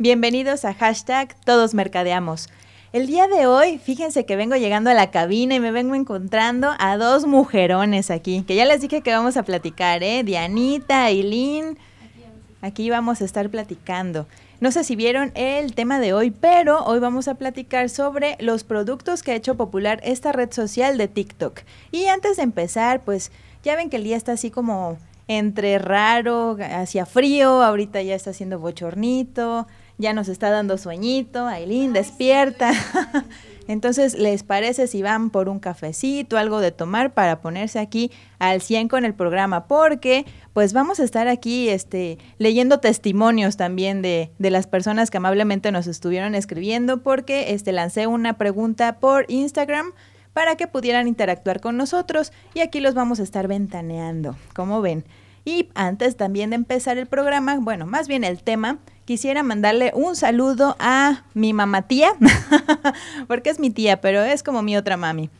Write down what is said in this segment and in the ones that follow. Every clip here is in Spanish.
Bienvenidos a hashtag Todos Mercadeamos. El día de hoy, fíjense que vengo llegando a la cabina y me vengo encontrando a dos mujerones aquí, que ya les dije que vamos a platicar, ¿eh? Dianita, Aileen. Aquí vamos a estar platicando. No sé si vieron el tema de hoy, pero hoy vamos a platicar sobre los productos que ha hecho popular esta red social de TikTok. Y antes de empezar, pues ya ven que el día está así como entre raro, hacia frío, ahorita ya está haciendo bochornito, ya nos está dando sueñito, Aileen, despierta. Entonces, ¿les parece si van por un cafecito, algo de tomar para ponerse aquí al 100 con el programa? Porque pues vamos a estar aquí este, leyendo testimonios también de, de las personas que amablemente nos estuvieron escribiendo porque este, lancé una pregunta por Instagram para que pudieran interactuar con nosotros y aquí los vamos a estar ventaneando, como ven. Y antes también de empezar el programa, bueno, más bien el tema, quisiera mandarle un saludo a mi mamá tía, porque es mi tía, pero es como mi otra mami.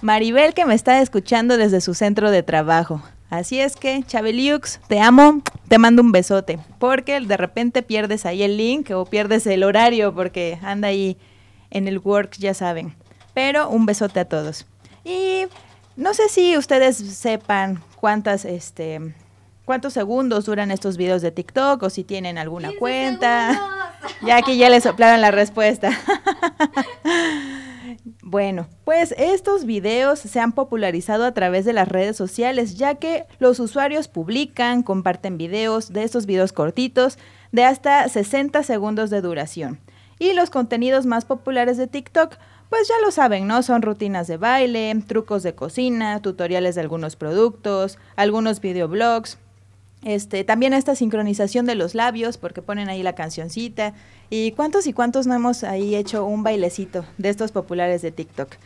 Maribel que me está escuchando desde su centro de trabajo. Así es que, Chabeliux, te amo, te mando un besote, porque de repente pierdes ahí el link o pierdes el horario porque anda ahí en el work, ya saben. Pero un besote a todos. Y no sé si ustedes sepan cuántas este, cuántos segundos duran estos videos de TikTok o si tienen alguna cuenta. Ya aquí ya les soplaron la respuesta. bueno, pues estos videos se han popularizado a través de las redes sociales, ya que los usuarios publican, comparten videos de estos videos cortitos de hasta 60 segundos de duración. Y los contenidos más populares de TikTok pues ya lo saben, ¿no? Son rutinas de baile, trucos de cocina, tutoriales de algunos productos, algunos videoblogs, este, también esta sincronización de los labios, porque ponen ahí la cancioncita. Y cuántos y cuántos no hemos ahí hecho un bailecito de estos populares de TikTok.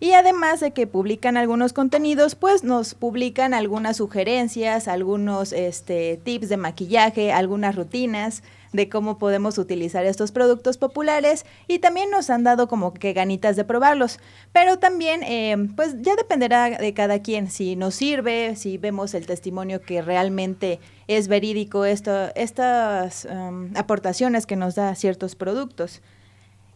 Y además de que publican algunos contenidos, pues nos publican algunas sugerencias, algunos este, tips de maquillaje, algunas rutinas de cómo podemos utilizar estos productos populares y también nos han dado como que ganitas de probarlos. Pero también, eh, pues ya dependerá de cada quien si nos sirve, si vemos el testimonio que realmente es verídico esto, estas um, aportaciones que nos da ciertos productos.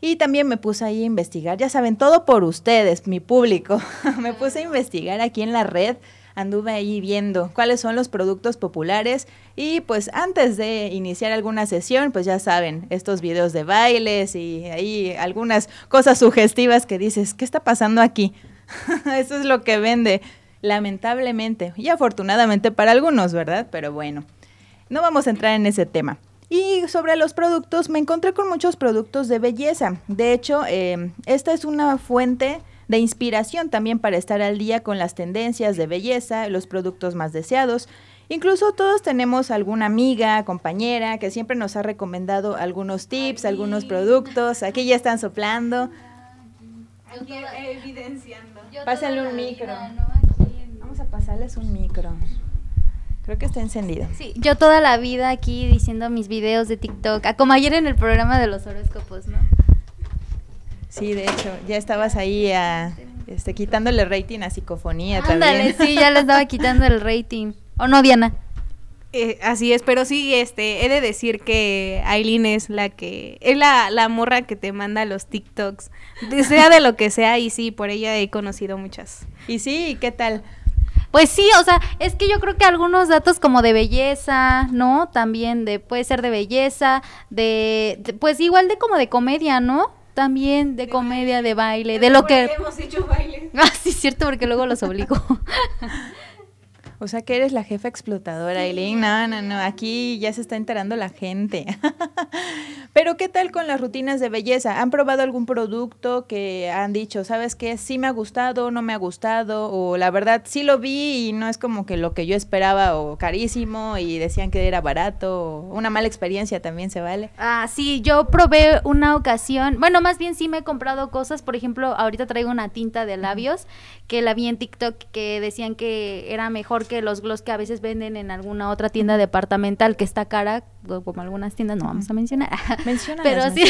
Y también me puse ahí a investigar, ya saben, todo por ustedes, mi público. me puse a investigar aquí en la red anduve ahí viendo cuáles son los productos populares y pues antes de iniciar alguna sesión, pues ya saben, estos videos de bailes y ahí algunas cosas sugestivas que dices, ¿qué está pasando aquí? Eso es lo que vende, lamentablemente y afortunadamente para algunos, ¿verdad? Pero bueno, no vamos a entrar en ese tema. Y sobre los productos, me encontré con muchos productos de belleza. De hecho, eh, esta es una fuente de inspiración también para estar al día con las tendencias de belleza, los productos más deseados. Incluso todos tenemos alguna amiga, compañera que siempre nos ha recomendado algunos tips, algunos productos. Aquí ya están soplando. Aquí evidenciando. Pásenle un micro. Vamos a pasarles un micro. Creo que está encendido. Sí, yo toda la vida aquí diciendo mis videos de TikTok, como ayer en el programa de los horóscopos, ¿no? Sí, de hecho, ya estabas ahí a, este, quitándole rating a psicofonía Ándale, sí, ya le estaba quitando el rating. ¿O no, Diana? Eh, así es, pero sí, este, he de decir que Aileen es la que, es la, la morra que te manda los TikToks, sea de lo que sea, y sí, por ella he conocido muchas. Y sí, ¿qué tal? Pues sí, o sea, es que yo creo que algunos datos como de belleza, ¿no? También de, puede ser de belleza, de, de pues igual de como de comedia, ¿no? También de, comedia, de baile, de, lo que... Hemos hecho baile. Ah, sí, cierto, porque luego los obligo. O sea que eres la jefa explotadora, Eileen. No, no, no, aquí ya se está enterando la gente. Pero ¿qué tal con las rutinas de belleza? ¿Han probado algún producto que han dicho, sabes qué, sí me ha gustado, no me ha gustado? O la verdad, sí lo vi y no es como que lo que yo esperaba o carísimo y decían que era barato o una mala experiencia también se vale. Ah, sí, yo probé una ocasión, bueno, más bien sí me he comprado cosas, por ejemplo, ahorita traigo una tinta de labios que la vi en TikTok que decían que era mejor que los gloss que a veces venden en alguna otra tienda departamental que está cara, como algunas tiendas, no vamos a mencionar. pero sí,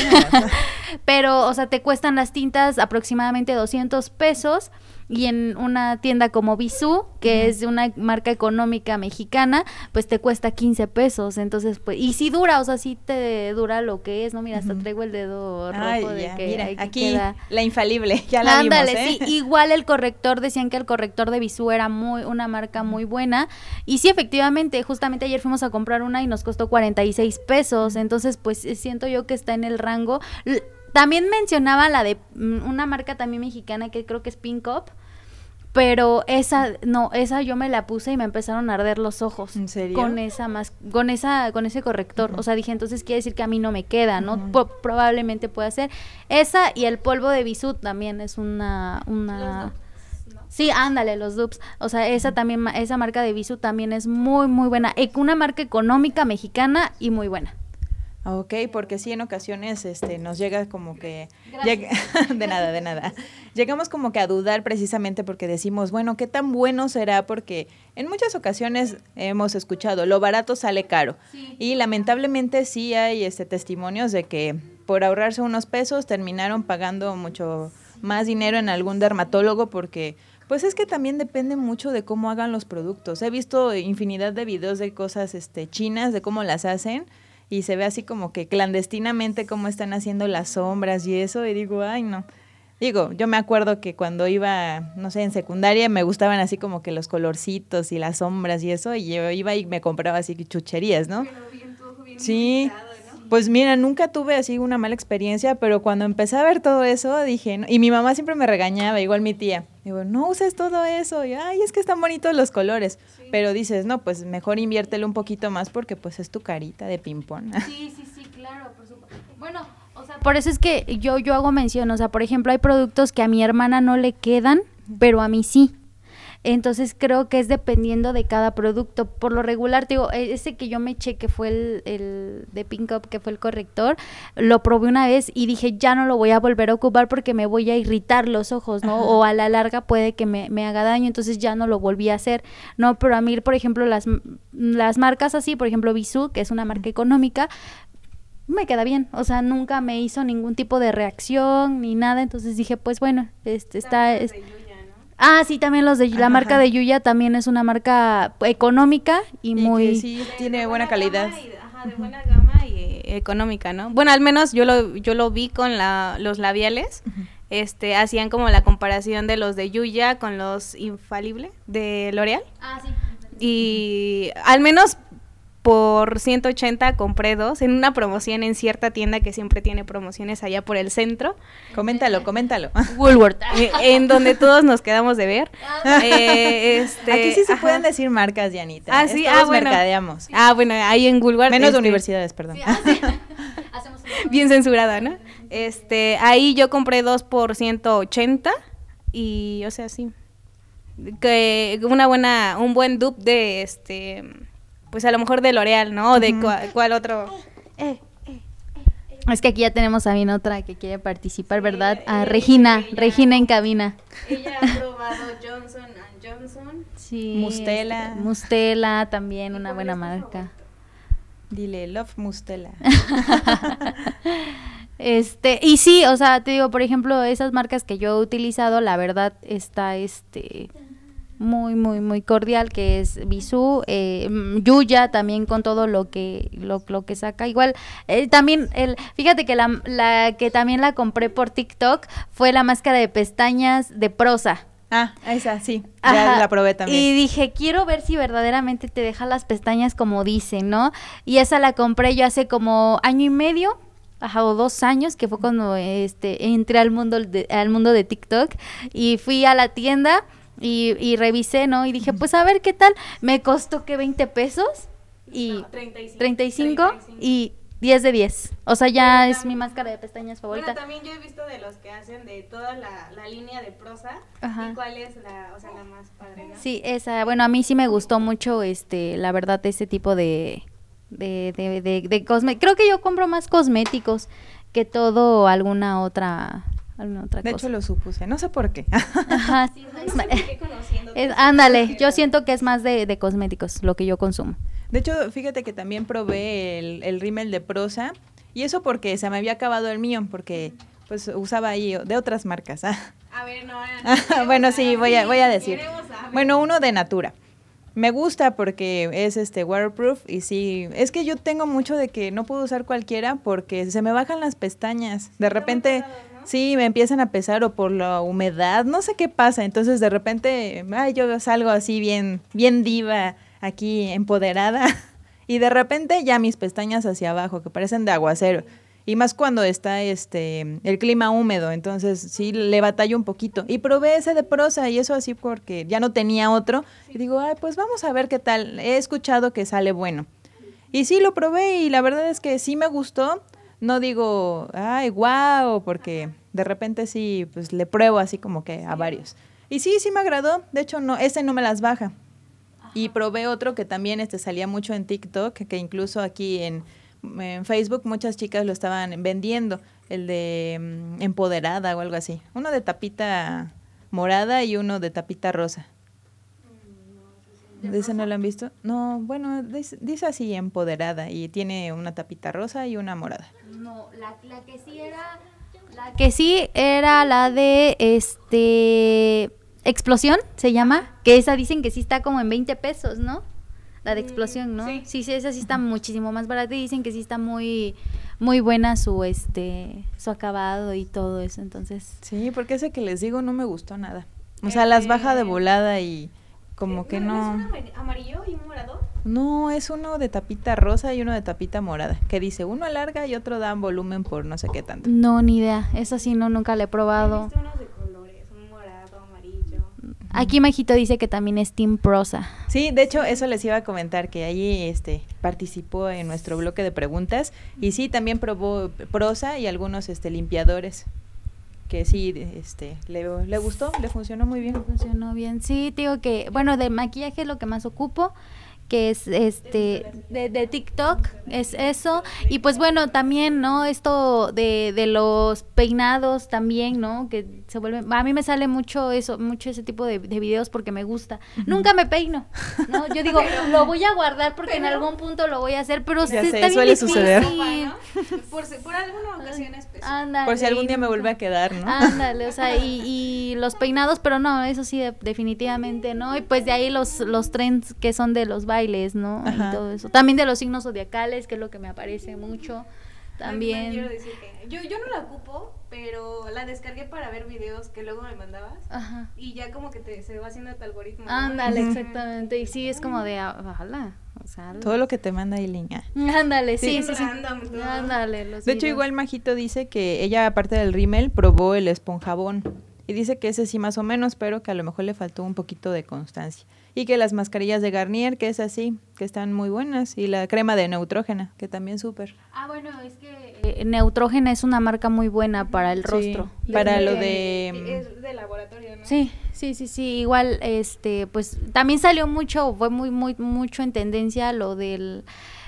pero, o sea, te cuestan las tintas aproximadamente 200 pesos y en una tienda como Bisú, que es una marca económica mexicana, pues te cuesta 15 pesos. Entonces, pues, y si dura, o sea, sí te dura lo que es, ¿no? Mira, hasta traigo el dedo rojo de que mira, aquí queda. la infalible, ya la Ándale, vimos, ¿eh? sí, igual el corrector, decían que el corrector de Bisú era muy, una marca muy buena. Y sí, efectivamente, justamente ayer fuimos a comprar una y nos costó 46 pesos. Entonces, pues siento yo que está en el rango. También mencionaba la de mm, una marca también mexicana que creo que es Pink Up. Pero esa, no, esa yo me la puse y me empezaron a arder los ojos. ¿En serio? Con esa más, con esa, con ese corrector. O sea, dije, entonces quiere decir que a mí no me queda, ¿no? Probablemente pueda ser. Esa y el polvo de Bisú también es una, una. Sí, ándale, los dupes. O sea, esa también, esa marca de Bisú también es muy, muy buena. Una marca económica mexicana y muy buena. Ok, porque sí, en ocasiones este, nos llega como que... de nada, de nada. Llegamos como que a dudar precisamente porque decimos, bueno, ¿qué tan bueno será? Porque en muchas ocasiones hemos escuchado, lo barato sale caro. Y lamentablemente sí hay este, testimonios de que por ahorrarse unos pesos terminaron pagando mucho más dinero en algún dermatólogo porque... Pues es que también depende mucho de cómo hagan los productos. He visto infinidad de videos de cosas este, chinas, de cómo las hacen, y se ve así como que clandestinamente cómo están haciendo las sombras y eso, y digo, ay, no. Digo, yo me acuerdo que cuando iba, no sé, en secundaria me gustaban así como que los colorcitos y las sombras y eso, y yo iba y me compraba así chucherías, ¿no? Sí. Pues mira, nunca tuve así una mala experiencia, pero cuando empecé a ver todo eso dije, no- y mi mamá siempre me regañaba, igual mi tía. Digo, no uses todo eso, y ay, es que están bonitos los colores. Pero dices, no, pues mejor inviértelo un poquito más porque pues es tu carita de ping-pong. Sí, sí, sí, claro, por supuesto. Bueno, o sea, por eso es que yo, yo hago mención, o sea, por ejemplo, hay productos que a mi hermana no le quedan, pero a mí sí. Entonces creo que es dependiendo de cada producto. Por lo regular, te digo, e- ese que yo me eché, que fue el, el de Pink Up, que fue el corrector, lo probé una vez y dije, ya no lo voy a volver a ocupar porque me voy a irritar los ojos, ¿no? O a la larga puede que me, me haga daño, entonces ya no lo volví a hacer, ¿no? Pero a mí, por ejemplo, las, las marcas así, por ejemplo, Bisú, que es una marca económica, me queda bien, o sea, nunca me hizo ningún tipo de reacción ni nada, entonces dije, pues bueno, este está... es- Ah, sí, también los de la Ajá. marca de Yuya también es una marca económica y, Y muy... que sí tiene buena calidad. gama y- ajá, de buena gama y eh, económica, ¿no? Bueno, al menos yo lo, yo lo vi con la, los labiales. Este, hacían como la comparación de los de Yuya con los Infalible de L'Oreal. Ah, sí. Y al menos por 180 compré dos en una promoción en cierta tienda que siempre tiene promociones allá por el centro. Coméntalo, coméntalo. Woolworth. eh, en donde todos nos quedamos de ver. Eh, este, Aquí sí se ajá. pueden decir marcas, Dianita. Ah, sí, ah, bueno. mercadeamos. Ah, bueno, ahí en Woolworth. Menos de este, universidades, perdón. Hacemos un- bien censurada, ¿no? Este, ahí yo compré dos por 180 y, o sea, sí. Que una buena, un buen dupe de, este, pues a lo mejor de L'Oreal, ¿no? O de cuál otro. Es que aquí ya tenemos también otra que quiere participar, ¿verdad? A Regina, Regina en cabina. Ella ha probado Johnson Johnson. Sí. Mustela. este, Mustela también, una buena marca. Dile, Love Mustela. Este, y sí, o sea, te digo, por ejemplo, esas marcas que yo he utilizado, la verdad está este muy, muy, muy cordial, que es Bisú, eh, Yuya también con todo lo que, lo, lo que saca. Igual, eh, también, el, fíjate que la, la que también la compré por TikTok fue la máscara de pestañas de prosa. Ah, esa, sí. Ya Ajá. la probé también. Y dije, quiero ver si verdaderamente te deja las pestañas como dicen, ¿no? Y esa la compré yo hace como año y medio. Ajá, o dos años, que fue cuando este, entré al mundo de, al mundo de TikTok y fui a la tienda y, y revisé, ¿no? Y dije, pues a ver qué tal. Me costó que 20 pesos y No, 35. 35 y 10 de 10. O sea, ya es mi máscara de pestañas favorita. Bueno, también yo he visto de los que hacen de toda la, la línea de prosa. Ajá. ¿Y cuál es la, o sea, la más padre, no? Sí, esa, bueno, a mí sí me gustó mucho, este, la verdad, ese tipo de, de, de, de, de cosme- Creo que yo compro más cosméticos que todo alguna otra, alguna otra de cosa. hecho, lo supuse. No sé por qué. Ajá, Sí, es no ma- sé por qué conociendo es- todo ándale, yo siento que es más de, de cosméticos lo que yo consumo. De hecho, fíjate que también probé el, el rímel de prosa. Y eso porque se me había acabado el mío, porque pues usaba ahí de otras marcas. ah. A ver, no. bueno, sí, voy a, voy a decir. Bueno, uno de Natura. Me gusta porque es este waterproof y sí, es que yo tengo mucho de que no puedo usar cualquiera porque se me bajan las pestañas. De repente, sí, me empiezan a pesar o por la humedad, no sé qué pasa. Entonces de repente, ay, yo salgo así bien, bien diva, aquí empoderada y de repente ya mis pestañas hacia abajo que parecen de aguacero. Y más cuando está este el clima húmedo, entonces sí le batallo un poquito. Y probé ese de prosa y eso así porque ya no tenía otro. Y digo, ay, pues vamos a ver qué tal. He escuchado que sale bueno. Y sí lo probé y la verdad es que sí me gustó. No digo, ay, wow, porque de repente sí, pues le pruebo así como que a varios. Y sí, sí me agradó. De hecho, no, ese no me las baja. Y probé otro que también este salía mucho en TikTok, que incluso aquí en en Facebook muchas chicas lo estaban vendiendo, el de mm, empoderada o algo así. Uno de tapita morada y uno de tapita rosa. ¿De ese no lo han visto? No, bueno, dice, así empoderada y tiene una tapita rosa y una morada. No, la, la que sí era la que sí era la de este explosión se llama, que esa dicen que sí está como en 20 pesos, ¿no? la de explosión, ¿no? Sí. sí, esa sí está muchísimo más barata y dicen que sí está muy muy buena su este su acabado y todo eso, entonces. Sí, porque ese que les digo no me gustó nada. O sea, las baja de volada y como que no. ¿Es un amarillo y un morado? No, es uno de tapita rosa y uno de tapita morada, que dice uno alarga y otro da volumen por no sé qué tanto. No, ni idea. Eso sí, no, nunca le he probado. Aquí Majito dice que también es Team Prosa. Sí, de hecho, eso les iba a comentar, que allí este, participó en nuestro bloque de preguntas. Y sí, también probó Prosa y algunos este, limpiadores que sí, este, le, le gustó, le funcionó muy bien. Funcionó bien, sí, digo que, bueno, de maquillaje es lo que más ocupo que es este de, de, TikTok, es eso. Y pues bueno, también, ¿no? Esto de, de los peinados también, ¿no? Que se vuelven, a mí me sale mucho eso, mucho ese tipo de, de videos porque me gusta. Nunca me peino, ¿no? Yo digo, lo voy a guardar porque en algún punto lo voy a hacer, pero se, está suele bien suceder. Por, por alguna ocasión especial. por si algún día me vuelve a quedar, ¿no? Ándale, o sea, y, y los peinados, pero no, eso sí, definitivamente, ¿no? Y pues de ahí los, los trends que son de los bailes, ¿no? Y todo eso. También de los signos zodiacales, que es lo que me aparece mucho. También. Quiero decir que yo, yo no la ocupo, pero la descargué para ver videos que luego me mandabas. Ajá. Y ya como que te, se va haciendo tu algoritmo. Ándale, exactamente. Y sí, es como de, ojalá. O sea, Todo lo que te manda Eileen. Ándale, sí, sí, sí. Ándale. de hecho, igual Majito dice que ella, aparte del rímel, probó el esponjabón. Y dice que ese sí más o menos, pero que a lo mejor le faltó un poquito de constancia y que las mascarillas de Garnier, que es así, que están muy buenas, y la crema de Neutrógena, que también súper. Ah, bueno, es que eh, Neutrógena es una marca muy buena para el rostro. para lo de... Es de laboratorio, ¿no? Sí, sí, sí, sí, igual, este, pues también salió mucho, fue muy, muy, mucho en tendencia lo del,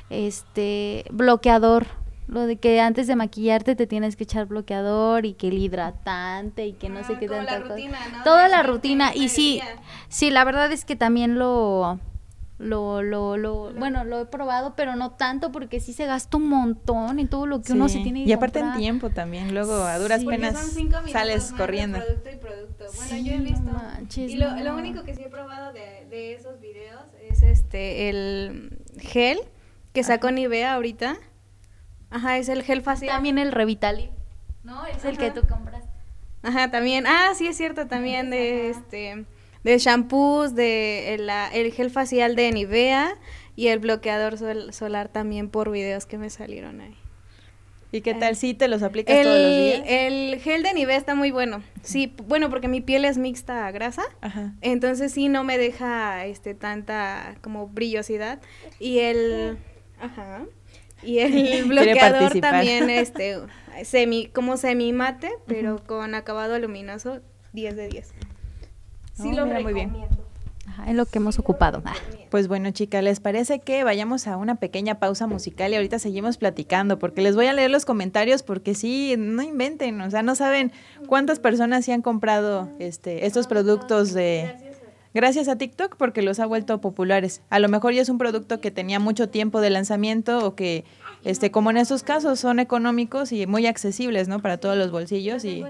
este, bloqueador lo de que antes de maquillarte te tienes que echar bloqueador y que el hidratante y que no sé ah, qué tanta cosa. Toda la rutina y sí, sí, la verdad es que también lo lo, lo, lo, bueno, lo he probado, pero no tanto porque sí se gasta un montón y todo lo que uno se tiene que Y aparte en tiempo también, luego a duras penas sales corriendo. Producto y producto. Bueno, yo he visto. y lo, lo, único que sí he probado de, de esos videos es este, el gel que sacó Nivea ahorita Ajá, es el gel facial. También el Revitali, ¿no? Es el que tú compras. Ajá, también. Ah, sí, es cierto, también de este de shampoos, de el, el, gel facial de Nivea y el bloqueador solar también por videos que me salieron ahí. ¿Y qué tal si te los aplicas todos los días? El gel de Nivea está muy bueno. Sí, bueno, porque mi piel es mixta a grasa. Ajá. Entonces sí no me deja este tanta como brillosidad y el ajá. Y el bloqueador también, este, semi, como semi mate, pero con acabado luminoso, 10 de 10. Sí, lo recomiendo. Muy bien. es lo que hemos ocupado. Pues bueno, chicas, ¿les parece que vayamos a una pequeña pausa musical y ahorita seguimos platicando? Porque les voy a leer los comentarios porque sí, no inventen, o sea, no saben cuántas personas sí han comprado este, estos productos de gracias a TikTok porque los ha vuelto populares. A lo mejor ya es un producto que tenía mucho tiempo de lanzamiento o que, este, como en estos casos, son económicos y muy accesibles, ¿no? Para todos los bolsillos y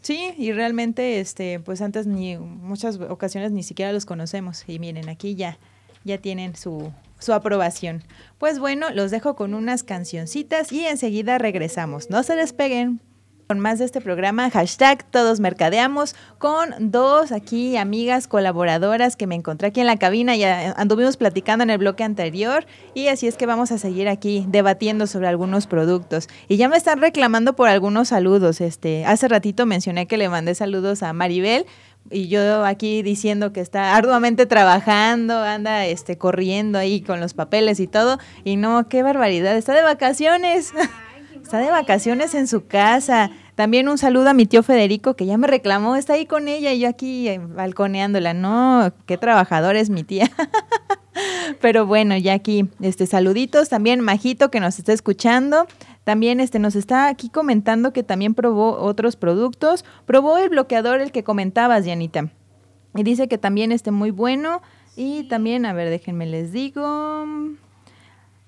Sí, y realmente, este, pues antes ni muchas ocasiones ni siquiera los conocemos. Y miren, aquí ya, ya tienen su, su aprobación. Pues bueno, los dejo con unas cancioncitas y enseguida regresamos. No se despeguen con más de este programa, hashtag Todos Mercadeamos, con dos aquí amigas colaboradoras que me encontré aquí en la cabina, ya anduvimos platicando en el bloque anterior y así es que vamos a seguir aquí debatiendo sobre algunos productos. Y ya me están reclamando por algunos saludos. Este, hace ratito mencioné que le mandé saludos a Maribel, y yo aquí diciendo que está arduamente trabajando, anda este corriendo ahí con los papeles y todo, y no, qué barbaridad, está de vacaciones. Está de vacaciones en su casa. También un saludo a mi tío Federico, que ya me reclamó, está ahí con ella y yo aquí eh, balconeándola. No, qué trabajador es mi tía. Pero bueno, ya aquí, este, saluditos. También Majito, que nos está escuchando. También este, nos está aquí comentando que también probó otros productos. Probó el bloqueador, el que comentabas, Janita. Y dice que también esté muy bueno. Y también, a ver, déjenme les digo.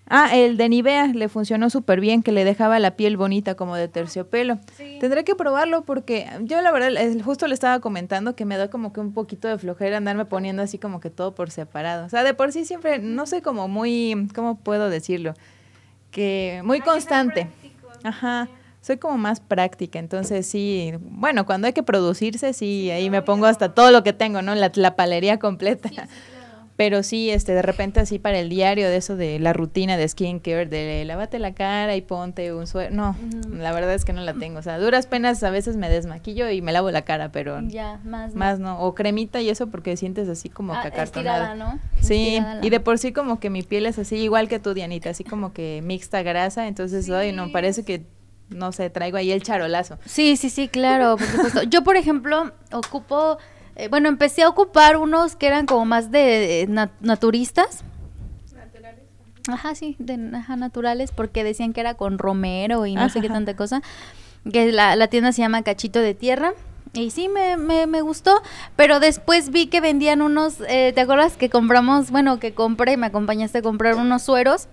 Ah, el de Nivea le funcionó súper bien, que le dejaba la piel bonita como de terciopelo. Tendré que probarlo porque yo la verdad justo le estaba comentando que me da como que un poquito de flojera andarme poniendo así como que todo por separado. O sea, de por sí siempre, no sé como muy, ¿cómo puedo decirlo? Que muy constante. Ajá. Soy como más práctica, entonces sí, bueno, cuando hay que producirse, sí, ahí me pongo hasta todo lo que tengo, ¿no? La, la palería completa. Pero sí, este, de repente así para el diario de eso de la rutina de skincare, de lávate la cara y ponte un suero. No, la verdad es que no la tengo. O sea, duras penas a veces me desmaquillo y me lavo la cara, pero ya, más, más no. O cremita y eso porque sientes así como ah, cacartonada. ¿no? Sí, y de por sí como que mi piel es así igual que tu Dianita, así como que mixta grasa, entonces, hoy no, parece que no sé, traigo ahí el charolazo. Sí, sí, sí, claro, por supuesto. Yo, por ejemplo, ocupo eh, bueno, empecé a ocupar unos que eran como más de naturistas. Naturales. Ajá, sí, de naturales, porque decían que era con romero y no sé qué tanta cosa. Que la, la tienda se llama Cachito de Tierra. Y sí, me, me, me, gustó, pero después vi que vendían unos, eh, ¿te acuerdas que compramos, bueno, que compré, me acompañaste a comprar unos sueros?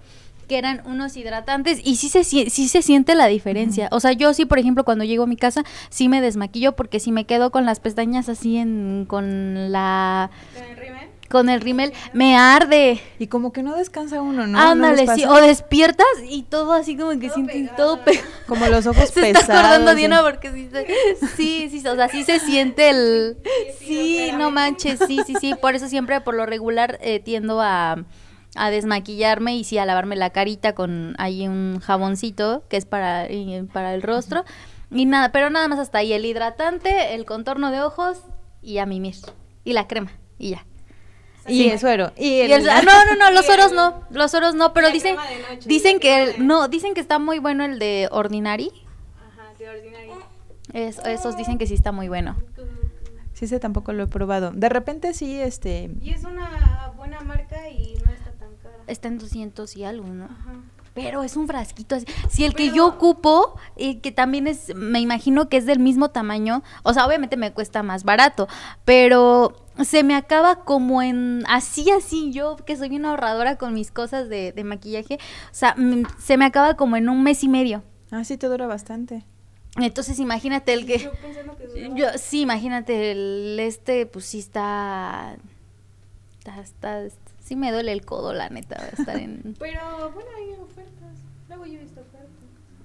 Que eran unos hidratantes y sí se, sí se siente la diferencia. O sea, yo sí, por ejemplo, cuando llego a mi casa, sí me desmaquillo porque si me quedo con las pestañas así en, con la... ¿Con el rímel? Con el rímel, me arde. Y como que no descansa uno, ¿no? Ándale, sí. O despiertas y todo así como que sientes todo pegado. Como los ojos se pesados. está acordando Diana porque sí, sí, sí, o sea, sí se siente el... Sí, no manches, sí, sí, sí. Por eso siempre, por lo regular, eh, tiendo a a desmaquillarme y sí a lavarme la carita con ahí un jaboncito que es para, para el rostro. Y nada, pero nada más hasta ahí el hidratante, el contorno de ojos y a mimir. Y la crema, y ya. Y el suero. Y, el, no, no, no, los sueros no, los sueros no, pero dicen, dicen que no, dicen que está muy bueno el de Ordinary. Ajá, de Ordinary. esos dicen que sí está muy bueno. Sí, ese tampoco lo he probado. De repente sí, este... Y es una buena marca y está en 200 y algo, ¿no? Pero es un frasquito así. Si el que yo ocupo, y que también es, me imagino que es del mismo tamaño, o sea, obviamente me cuesta más barato, pero se me acaba como en, así, así, yo que soy una ahorradora con mis cosas de, maquillaje, o sea, mm, se me acaba como en un mes y medio. Ah, sí, te dura bastante. Entonces imagínate el que... Yo, que yo sí, imagínate el este, pues sí está... Está, está, sí me duele el codo, la neta, estar en... Pero bueno, hay ofertas. Luego yo he visto ofertas.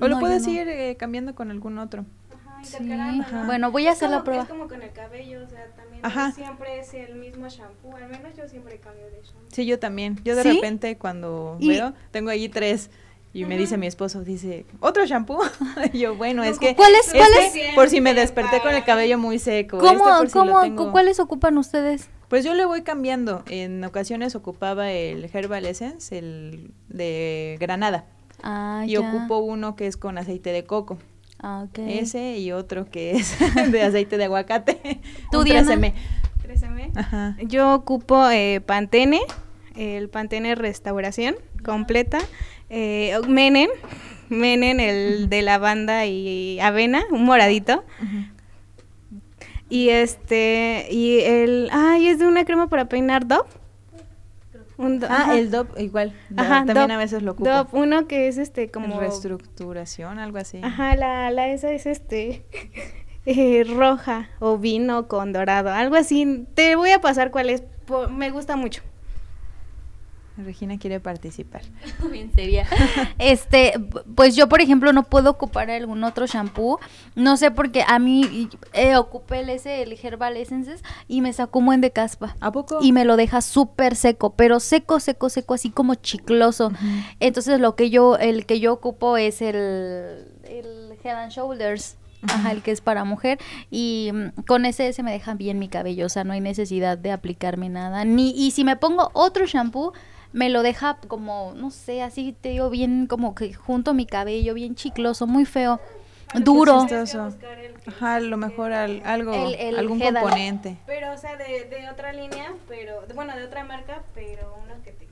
O lo puedes ir eh, cambiando con algún otro. Ajá, sí. Bueno, voy a hacer la prueba. Es como con el cabello, o sea, también no siempre es el mismo shampoo. Al menos yo siempre cambio de shampoo. Sí, yo también. Yo de repente cuando veo, tengo ahí tres. Y me dice mi esposo, dice, ¿otro shampoo? y yo, bueno, es que... ¿Cuáles? ¿Cuáles? Por si me desperté con el cabello muy seco. ¿Cómo? ¿Cómo? ¿Cuáles ocupan ustedes? Pues yo le voy cambiando. En ocasiones ocupaba el Herbal Essence, el de granada. Ah, y ocupo uno que es con aceite de coco. Ah, okay. Ese y otro que es de aceite de aguacate. ¿Tú, 3M. 3M. Ajá. Yo ocupo eh, Pantene, el Pantene Restauración completa. Eh, Menen, Menen, el de lavanda y avena, un moradito. Y este, y el, ay, es de una crema para peinar Dove. ah, el Dove, igual. Ajá, también a veces lo ocupo. Dove, uno que es este como... reestructuración, algo así. Ajá, la, la esa es este... eh, roja o vino con dorado, algo así. Te voy a pasar cuál es. po- Me gusta mucho. Regina quiere participar. Bien seria. Este, pues yo, por ejemplo, no puedo ocupar algún otro shampoo. No sé porque a mí eh, ocupé el ese, el Herbal Essences, y me sacó un buen de caspa. ¿A poco? Y me lo deja súper seco, pero seco, seco, seco, así como chicloso. Entonces lo que yo, el que yo ocupo es el, el Head and Shoulders. Ajá, el que es para mujer y mm, con ese se me deja bien mi cabello, o sea, no hay necesidad de aplicarme nada. Ni y si me pongo otro shampoo me lo deja como, no sé, así te digo bien como que junto a mi cabello, bien chicloso, muy feo, duro. Chistoso. Ajá, a lo mejor al- algo, El- el algún componente. Pero, o sea, de, de otra línea, pero, bueno, de otra marca, pero uno que te.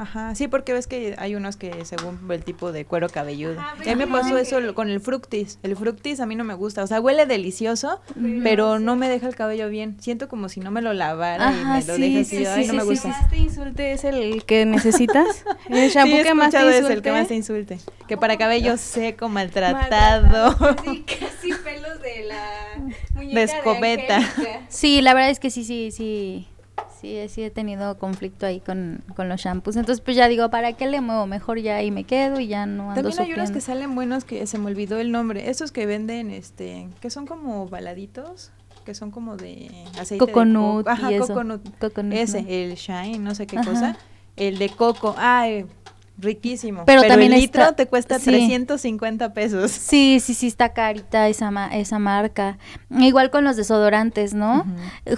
Ajá, sí, porque ves que hay unos que según el tipo de cuero cabelludo. Ajá, a mí me pasó eso con el fructis. El fructis a mí no me gusta, o sea, huele delicioso, pero no me deja el cabello bien. Siento como si no me lo lavara y me lo sí, deja sí, así, sí, ay, no sí, me sí, gusta. ¿El que más te insulte es el que necesitas? ¿El shampoo que más te escuchado insulte? ese, el que más te insulte. Que para cabello seco, maltratado. Maltratado, Sí, casi pelos de la muñeca De escobeta. Angélica. Sí, la verdad es que sí, sí, sí. Sí, sí he tenido conflicto ahí con, con los shampoos. Entonces, pues ya digo, ¿para qué le muevo? Mejor ya ahí me quedo y ya no ando También hay unos que salen buenos que se me olvidó el nombre. Esos que venden, este, que son como baladitos, que son como de aceite de Coconut coco. Ajá, y eso. coconut. Coconut, Ese, ¿no? el shine, no sé qué Ajá. cosa. El de coco, ay, riquísimo. Pero también el litro está- te cuesta sí. 350 pesos. Sí, sí, sí, está carita esa, ma- esa marca. Igual con los desodorantes, ¿no?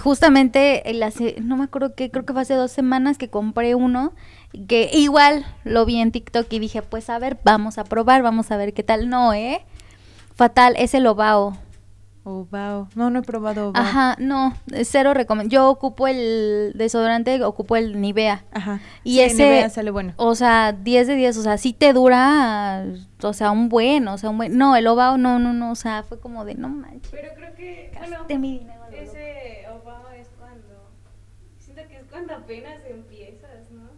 Justamente, el hace, no me acuerdo qué, creo que fue hace dos semanas que compré uno, que igual lo vi en TikTok y dije, pues a ver, vamos a probar, vamos a ver qué tal. No, ¿eh? Fatal, es el Oh, wow. No, no he probado Ovao. Ajá, no, cero recomiendo. Yo ocupo el desodorante, ocupo el Nivea. Ajá. Y Sí, ese, Nivea sale bueno. o sea, 10 de 10, o sea, sí te dura, o sea, un buen, o sea, un buen. No, el Obao, no, no, no, o sea, fue como de, no manches. Pero creo que, bueno, mi dinero. ese Obama es cuando, siento que es cuando apenas empiezas, ¿no?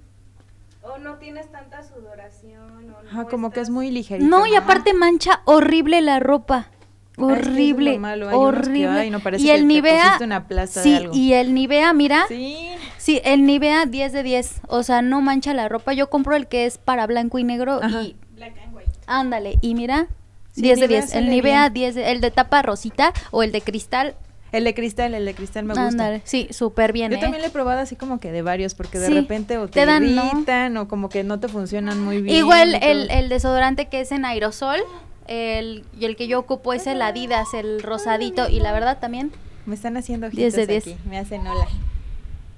O no tienes tanta sudoración. O Ajá, no como que es muy ligerito. No, y aparte mancha horrible la ropa. Horrible, malo, hay unos que, horrible. ay, no, parece y el Nivea, una plasta de sí, algo. y el Nivea, mira, sí. Sí. el Nivea 10 de 10, o sea, no mancha la ropa. Yo compro el que es para blanco y negro Ajá. y Black and white. ándale, y mira, Sí, 10 de Nivea 10. El Nivea bien. 10, de- el de tapa rosita o el de cristal, El de cristal, el de cristal me gusta. ándale, sí, súper bien, Yo ¿eh? también lo he probado así como que de varios, porque de Sí, repente o te, te dan, ¿no? irritan o como que no te funcionan muy bien. Igual el, el desodorante que es en aerosol, el, y el que yo ocupo es el Adidas, el rosadito, y la verdad también Me están haciendo 10 ojitos de 10. aquí, me hacen hola.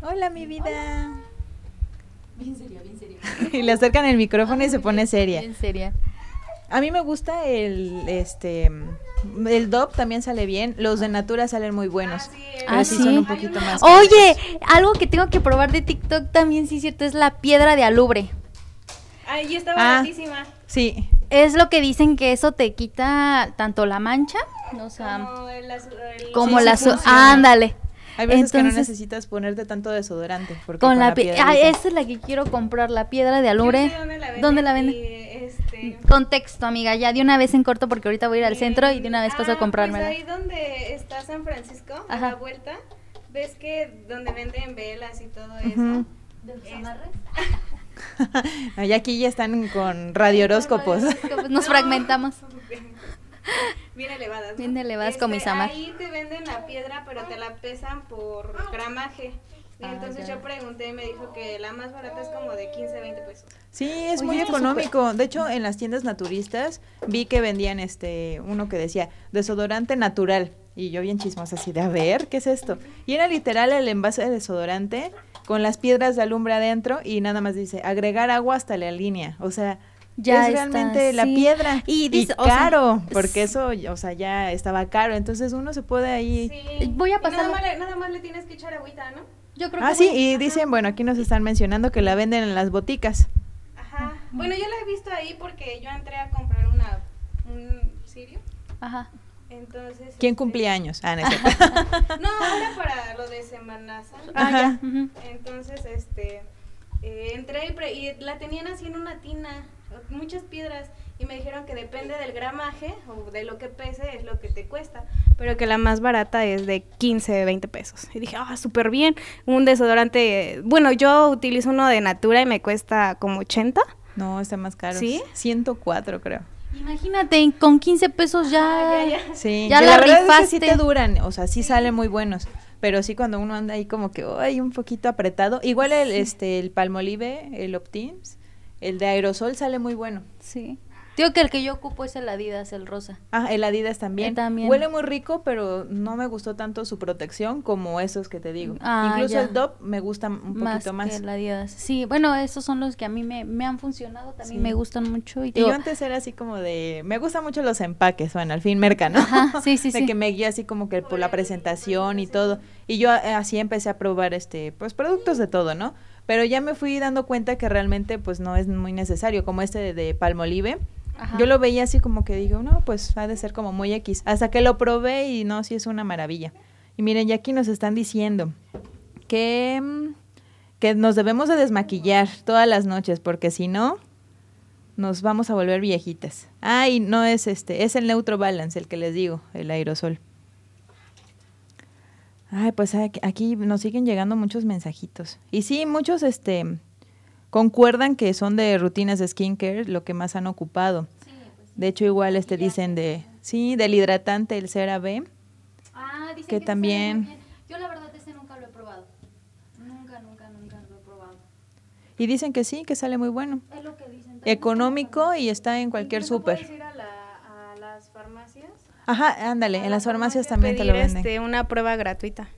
Hola, mi vida. Bien serio, bien serio. Y le acercan el micrófono y se pone seria. Bien seria. A mí me gusta el, este, el DOP también sale bien. Los de Natura salen muy buenos. Ah, sí, pero Ah, son un poquito más. Oye, algo que tengo que probar de TikTok también, sí es cierto, es la piedra de alubre. Ay, está Ah. baratísima. Sí, Es lo que dicen que eso te quita tanto la mancha, o sea, Como el, el- como sí la... ándale. hay veces que no Entonces, necesitas ponerte tanto desodorante. Porque Con la, la piedra... piedrita- esa es la que quiero comprar, la piedra de sé ¿Dónde la venden? ¿Dónde la venden? Y, este, Contexto, amiga, ya de una vez en corto porque ahorita voy a ir al centro y de una vez paso a Ah, comprármela. Pues ahí donde está San Francisco, a Ajá. la vuelta, ves que donde venden velas y todo Ujú. eso. No, y aquí ya están con radiohoróscopos. Nos fragmentamos. Bien elevadas. ¿no? Bien elevadas como Este, Isamar. Ahí te venden la piedra, pero te la pesan por gramaje. Y Ah, entonces ya. yo pregunté y me dijo que la más barata es como de 15, 20 pesos. Sí, es Oye, muy económico. De hecho, en las tiendas naturistas vi que vendían este uno que decía desodorante natural. Y yo bien chismosa así de, a ver, ¿qué es esto? Y era literal el envase de desodorante con las piedras de alumbre adentro y nada más dice, agregar agua hasta la línea. O sea, Ya es está, realmente la piedra. Y Y, dice- o sea, caro, porque eso, o sea, ya estaba caro. Entonces uno se puede ahí... Sí. Voy a Y nada más, le, nada más le tienes que echar agüita, ¿no? Yo creo Ah, que sí, voy- y dicen, bueno, aquí nos están mencionando que la venden en las boticas. Ajá. Bueno, yo la he visto ahí porque yo entré a comprar una un sirio. Ajá. Entonces. ¿Quién este, cumplía años? Ah, no. No, era para lo de Semana Santa. Ah, ya. Entonces, este, eh, entré y, pre- y la tenían así en una tina, muchas piedras. y me dijeron que depende del gramaje o de lo que pese es lo que te cuesta, pero que la más barata es de 15, 20 pesos. Y dije, ah, súper bien, un desodorante, bueno, yo utilizo uno de Natura y me cuesta como 80. No, está más caro. ¿Sí? 104 creo. Imagínate, con 15 pesos ya. Ah, ya, ya. Sí, Ya la la verdad es que sí rifaste. te duran, o sea, sí salen muy buenos. Pero sí cuando uno anda ahí como que, ay, un poquito apretado. Igual el, este, el Palmolive, el Optims, el de aerosol sale muy bueno. Sí. Digo que el que yo ocupo es el Adidas, el rosa. Ah, el Adidas también. También. Huele muy rico, pero no me gustó tanto su protección como esos que te digo. Ah, Incluso ya. el DOP me gusta un poquito más. que el Adidas. Sí, bueno, esos son los que a mí me, me han funcionado, también Sí. me gustan mucho. Y, Y digo, yo antes era así como de, me gustan mucho los empaques, bueno, al fin merca, ¿no? Ajá, sí, sí, de sí. que me guía así como que por la presentación y todo. Y yo eh, así empecé a probar este, pues productos de todo, ¿no? Pero ya me fui dando cuenta que realmente pues no es muy necesario, como este de, de Palmolive. Ajá. Yo lo veía así como que digo, no, pues ha de ser como muy X. Hasta que lo probé y no, sí es una maravilla. Y miren, ya aquí nos están diciendo que, mm, que nos debemos de desmaquillar todas las noches, porque si no, nos vamos a volver viejitas. Ah, y no es este, es el Neutro Balance, el que les digo, el aerosol. Ay, pues aquí nos siguen llegando muchos mensajitos. Y sí, muchos este concuerdan que son de rutinas de skincare lo que más han ocupado. De hecho, igual este dicen de, sí, del hidratante, el CeraVe. Ah, dicen que te también- bien. Yo la verdad ese nunca lo he probado. Nunca, nunca, nunca lo he probado. Y dicen que sí, que sale muy bueno. Es lo que dicen. Económico y está en cualquier súper. ir a, la- a las farmacias. Ajá, ándale, en las farmacias también te lo venden. este, una prueba gratuita.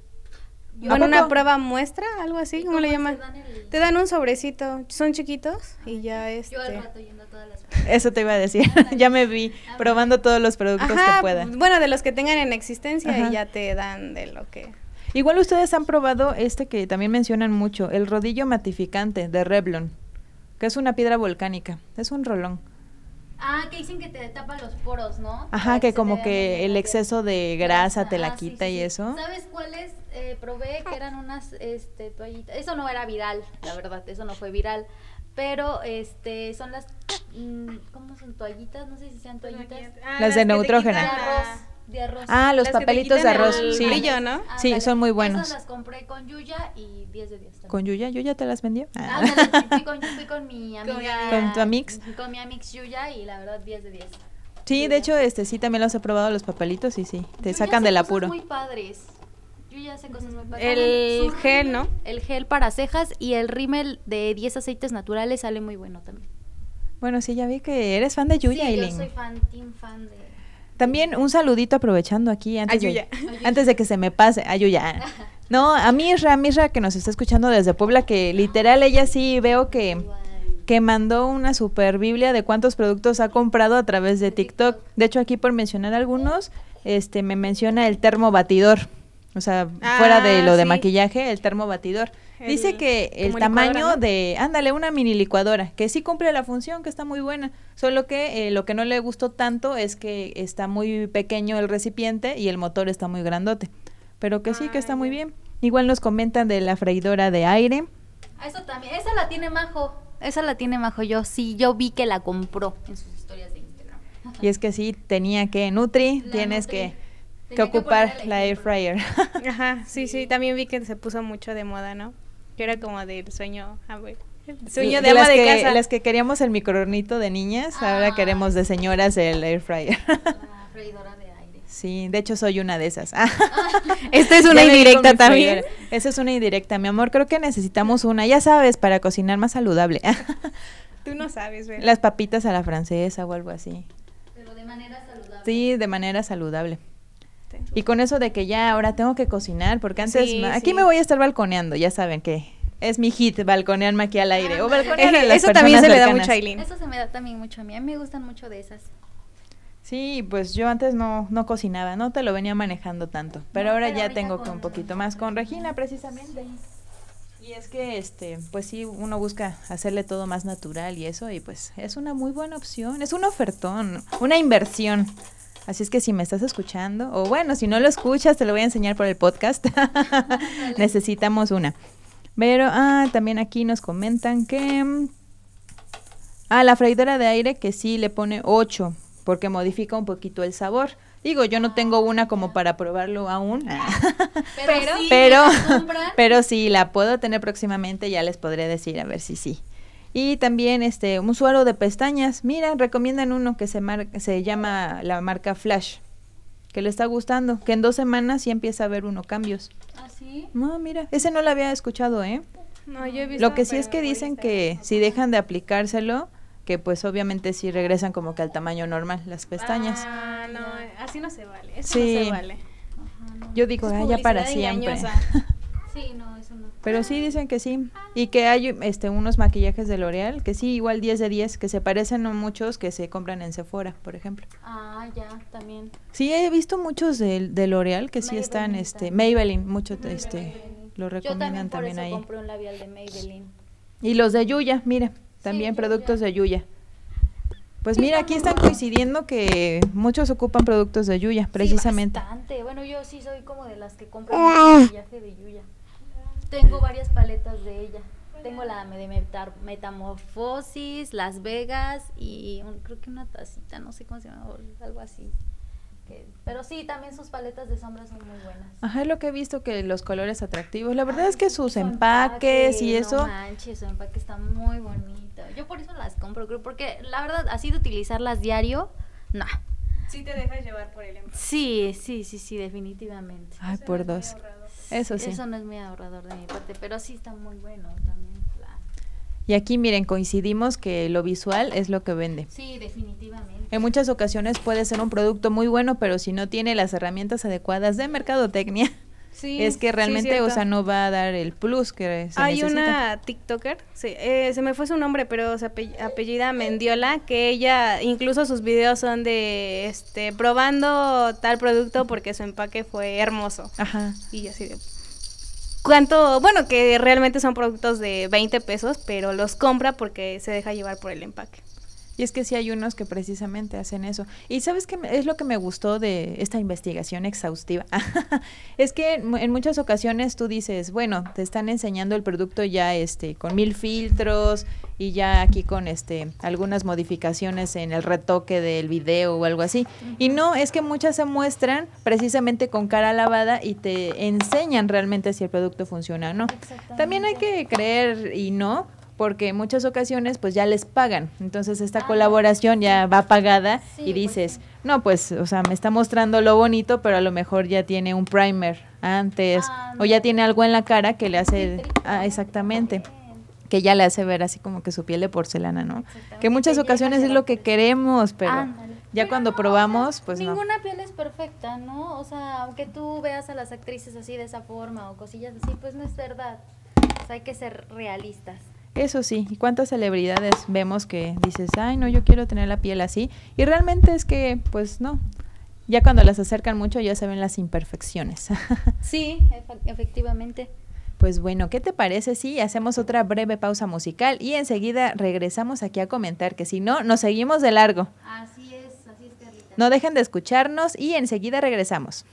¿A Bueno, una prueba muestra, algo así, ¿cómo le llaman? te dan el- Te dan un sobrecito, son chiquitos y ya este. Yo al rato yendo a todas las Eso te iba a decir. ya me vi probando todos los productos Ajá, que pueda. bueno, de los que tengan en existencia Ajá. y ya te dan de lo que. Igual ustedes han probado este que también mencionan mucho, el rodillo matificante de Revlon, que es una piedra volcánica. Es un rolón. Ah, que dicen que te tapa los poros, ¿no? Ajá, Para que como que el exceso de grasa te la Ah, sí, quita sí, y eso. ¿Sabes cuáles eh, probé? Que eran unas este, toallitas. Eso no era viral, la verdad, eso no fue viral. Pero este son las. mm, ¿Cómo son toallitas? No sé si sean toallitas. Ah, Las de que te Neutrógena. De arroz. Ah, los las papelitos de arroz, el sí. brillo, ¿no? Sí, Ándale. son muy buenos. Esas las compré con Yuya y 10 de 10 también. ¿Con Yuya? ¿Yuya te las vendió? Ah. Ándale, fui con, fui con mi Con mi amiga. ¿Con tu amix? Con mi amix Yuya y la verdad 10 de 10. Sí, de hecho, este sí también los he probado los papelitos y sí, te Yuya sacan del cosas apuro. muy padres. Yuya hace cosas muy padres. El Su gel, rímel- ¿no? El gel para cejas y el rímel de 10 aceites naturales sale muy bueno también. Bueno, sí, ya vi que eres fan de Yuya, sí, yo Aileen. soy fan, team fan de... También un saludito aprovechando aquí antes, de, Yuya. antes de que se me pase. A Yuya. No, a Misra, Misra que nos está escuchando desde Puebla, que literal ella sí veo que, que mandó una super biblia de cuántos productos ha comprado a través de TikTok. De hecho, aquí por mencionar algunos, este me menciona el termo batidor. O sea, Ah, fuera de lo de sí. maquillaje, el termo batidor. Dice que el tamaño de, ándale, una mini licuadora, que sí cumple la función, que está muy buena. Solo que eh, lo que no le gustó tanto es que está muy pequeño el recipiente y el motor está muy grandote. Pero que sí, que Ah, está muy bien. Igual nos comentan de la freidora de aire. Ah, Eso también, esa la tiene Majo. Esa la tiene Majo. Yo sí, yo vi que la compró en sus historias de Instagram. Y es que sí, tenía que, Nutri, La tienes Nutri. que, que Tenía ocupar la air fryer. Ajá, sí, sí, también vi que se puso mucho de moda, ¿no? Que era como del sueño, ah, el sueño de, ama las de que, casa. Las que queríamos el microhornito de niñas, Ah. ahora queremos de señoras el air fryer. La freidora de aire. sí, de hecho soy una de esas. Esta es Ya una con indirecta también. Esa es una indirecta, mi amor. Creo que necesitamos una, ya sabes, para cocinar más saludable. Tú no sabes, ¿verdad? Las papitas a la francesa o algo así. Pero de manera saludable. Sí, de manera saludable. Y con eso de que ya ahora tengo que cocinar, porque antes Sí, aquí sí. me voy a estar balconeando, ya saben que es mi hit, balconearme aquí al aire. O balconear a Eh, las Eso también se le da mucho a Aileen. Eso se me da también mucho a mí. A mí me gustan mucho de esas. Sí, pues yo antes no, no cocinaba, no te lo venía manejando tanto, pero No, ahora pero ya tengo que con- un poquito más con Regina precisamente. Y es que, este, pues sí, uno busca hacerle todo más natural y eso, y pues es una muy buena opción, es un ofertón, una inversión. Así es que si me estás escuchando, o bueno, si no lo escuchas, te lo voy a enseñar por el podcast. Necesitamos una. Pero, ah, también aquí nos comentan que... Ah, la freidora de aire que sí le pone 8 porque modifica un poquito el sabor. Digo, yo no tengo una como para probarlo aún. Pero, sí, pero, la compran, pero sí, la puedo tener próximamente, ya les podré decir a ver si sí. Y también este un suero de pestañas. Mira, recomiendan uno que se, mar- se llama la marca Flash, que le está gustando, que en dos semanas sí empieza a ver uno cambios. ¿Así? No, mira, ese no lo había escuchado, ¿eh? No, yo he visto, Lo que sí es que dicen que si dejan de aplicárselo, que pues obviamente sí regresan como que al tamaño normal las pestañas. Ah, no, así no se vale. Eso Sí. no se vale. Ajá, no. Yo digo, ah, ya para siempre. engañosa. Sí, no, eso no. Pero sí dicen que sí. Y que hay este unos maquillajes de L'Oreal que sí, igual 10 de 10, que se parecen a muchos que se compran en Sephora, por ejemplo. Ah, ya, también. Sí, he visto muchos de, de L'Oreal que sí están, este. Maybelline, mucho este, lo Yo recomiendan también por también eso ahí. compré un labial de Maybelline. Y los de Yuya, mira, también productos de Yuya. Pues mira, aquí están coincidiendo que muchos ocupan productos de Yuya, precisamente. Sí, bastante. Bueno, yo sí soy como de las que compran maquillaje de Yuya. Tengo varias paletas de ella. Tengo la de Metamorfosis, Las Vegas y un- creo que una tacita, no sé cómo se llama, algo así. Que- pero sí, también sus paletas de sombras son muy buenas. Ajá, es lo que he visto que los colores atractivos. La verdad es que sus Su empaques y eso. No manches, su empaque está muy bonito. Yo por eso las compro, creo, porque la verdad, así de utilizarlas diario, no. Sí te dejas llevar por el empaque. Sí, sí, sí, sí, definitivamente. Ay, por dos. Eso sí. Eso no es muy ahorrador de mi parte, pero sí está muy bueno también. Y aquí miren, coincidimos que lo visual es lo que vende. Sí, definitivamente. En muchas ocasiones puede ser un producto muy bueno, pero si no tiene las herramientas adecuadas de mercadotecnia, Sí, es que sí, realmente, o sea, no va a dar el plus que se Hay necesita. una TikToker, sí, eh, se me fue su nombre, pero se ape- apellida Mendiola, que ella, incluso sus videos son de, este, probando tal producto porque su empaque fue hermoso. Ajá. Y así de... ¿Cuánto? Bueno, que realmente son productos de 20 pesos, pero los compra porque se deja llevar por el empaque. Y es que sí hay unos que precisamente hacen eso. Y sabes qué me- es lo que me gustó de esta investigación exhaustiva. es que en muchas ocasiones tú dices, bueno, te están enseñando el producto ya este con mil filtros y ya aquí con este algunas modificaciones en el retoque del video o algo así. Y no, es que muchas se muestran precisamente con cara lavada y te enseñan realmente si el producto funciona o no. También hay que creer y no, porque en muchas ocasiones pues ya les pagan. Entonces esta Ah. colaboración ya va pagada Sí, y pues dices, no, pues, o sea, me está mostrando lo bonito, pero a lo mejor ya tiene un primer antes Ah, o ya tiene algo en la cara que le hace, ah, exactamente, que ya le hace ver así como que su piel de porcelana, ¿no? Que muchas ocasiones es lo que queremos, pero Ándale. ya Pero cuando no, probamos, o sea, pues no. Ninguna piel es perfecta, ¿no? O sea, aunque tú veas a las actrices así de esa forma o cosillas así, pues no es verdad. O sea, hay que ser realistas. Eso sí, ¿y cuántas celebridades vemos que dices, ay, no, yo quiero tener la piel así? Y realmente es que, pues no. Ya cuando las acercan mucho ya se ven las imperfecciones. Sí, efectivamente. pues bueno, ¿qué te parece si hacemos otra breve pausa musical y enseguida regresamos aquí a comentar que si no, nos seguimos de largo. Así es, así es, Carlita. No dejen de escucharnos y enseguida regresamos.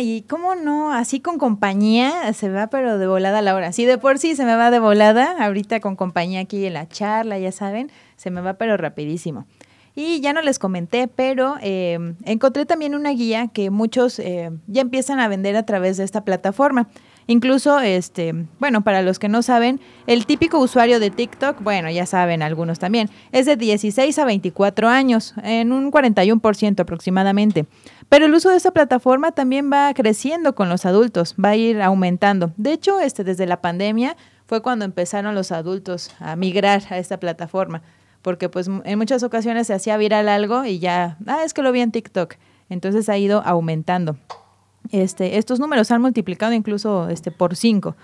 Y cómo no, así con compañía se va pero de volada la hora. Si de por sí se me va de volada, ahorita con compañía aquí en la charla, ya saben, se me va pero rapidísimo. Y ya no les comenté, pero eh, encontré también una guía que muchos eh, ya empiezan a vender a través de esta plataforma. Incluso, este, bueno, para los que no saben, el típico usuario de TikTok, bueno, ya saben algunos también, es de 16 a 24 años, en un 41% aproximadamente. Pero el uso de esta plataforma también va creciendo con los adultos, va a ir aumentando. De hecho, este, desde la pandemia fue cuando empezaron los adultos a migrar a esta plataforma, porque pues en muchas ocasiones se hacía viral algo y ya, ah, es que lo vi en TikTok. Entonces ha ido aumentando. Este, estos números han multiplicado incluso este, por 5.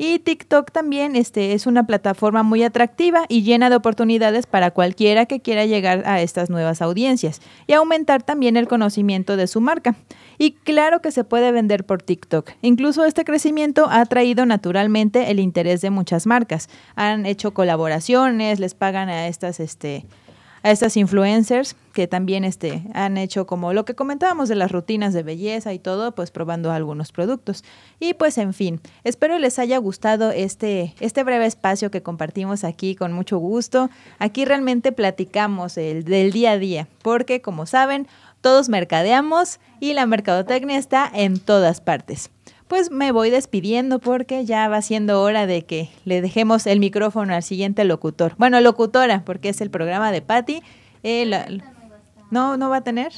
Y TikTok también este, es una plataforma muy atractiva y llena de oportunidades para cualquiera que quiera llegar a estas nuevas audiencias y aumentar también el conocimiento de su marca. Y claro que se puede vender por TikTok. Incluso este crecimiento ha traído naturalmente el interés de muchas marcas. Han hecho colaboraciones, les pagan a estas este, a estas influencers que también este, han hecho como lo que comentábamos de las rutinas de belleza y todo, pues probando algunos productos. Y pues en fin, espero les haya gustado este, este breve espacio que compartimos aquí con mucho gusto. Aquí realmente platicamos el, del día a día, porque como saben, todos mercadeamos y la mercadotecnia está en todas partes pues me voy despidiendo porque ya va siendo hora de que le dejemos el micrófono al siguiente locutor. Bueno, locutora, porque es el programa de Patty. Eh, no, no va a tener.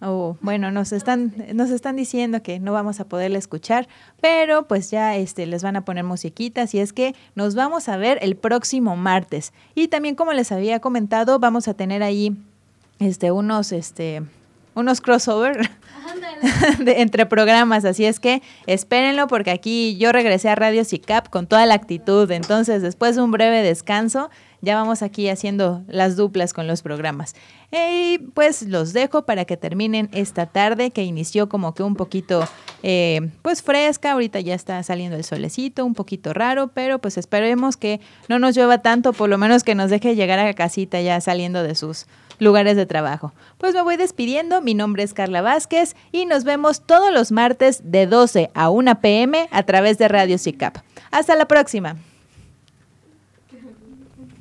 Oh, bueno, nos están, nos están diciendo que no vamos a poderle escuchar, pero pues ya este, les van a poner musiquitas y es que nos vamos a ver el próximo martes. Y también como les había comentado, vamos a tener ahí este, unos, este, unos crossover entre programas, así es que espérenlo porque aquí yo regresé a Radio CICAP con toda la actitud, entonces después de un breve descanso ya vamos aquí haciendo las duplas con los programas. Y pues los dejo para que terminen esta tarde que inició como que un poquito eh, pues fresca, ahorita ya está saliendo el solecito, un poquito raro, pero pues esperemos que no nos llueva tanto, por lo menos que nos deje llegar a casita ya saliendo de sus lugares de trabajo. Pues me voy despidiendo, mi nombre es Carla Vázquez y nos vemos todos los martes de 12 a 1 pm a través de Radio CICAP. Hasta la próxima.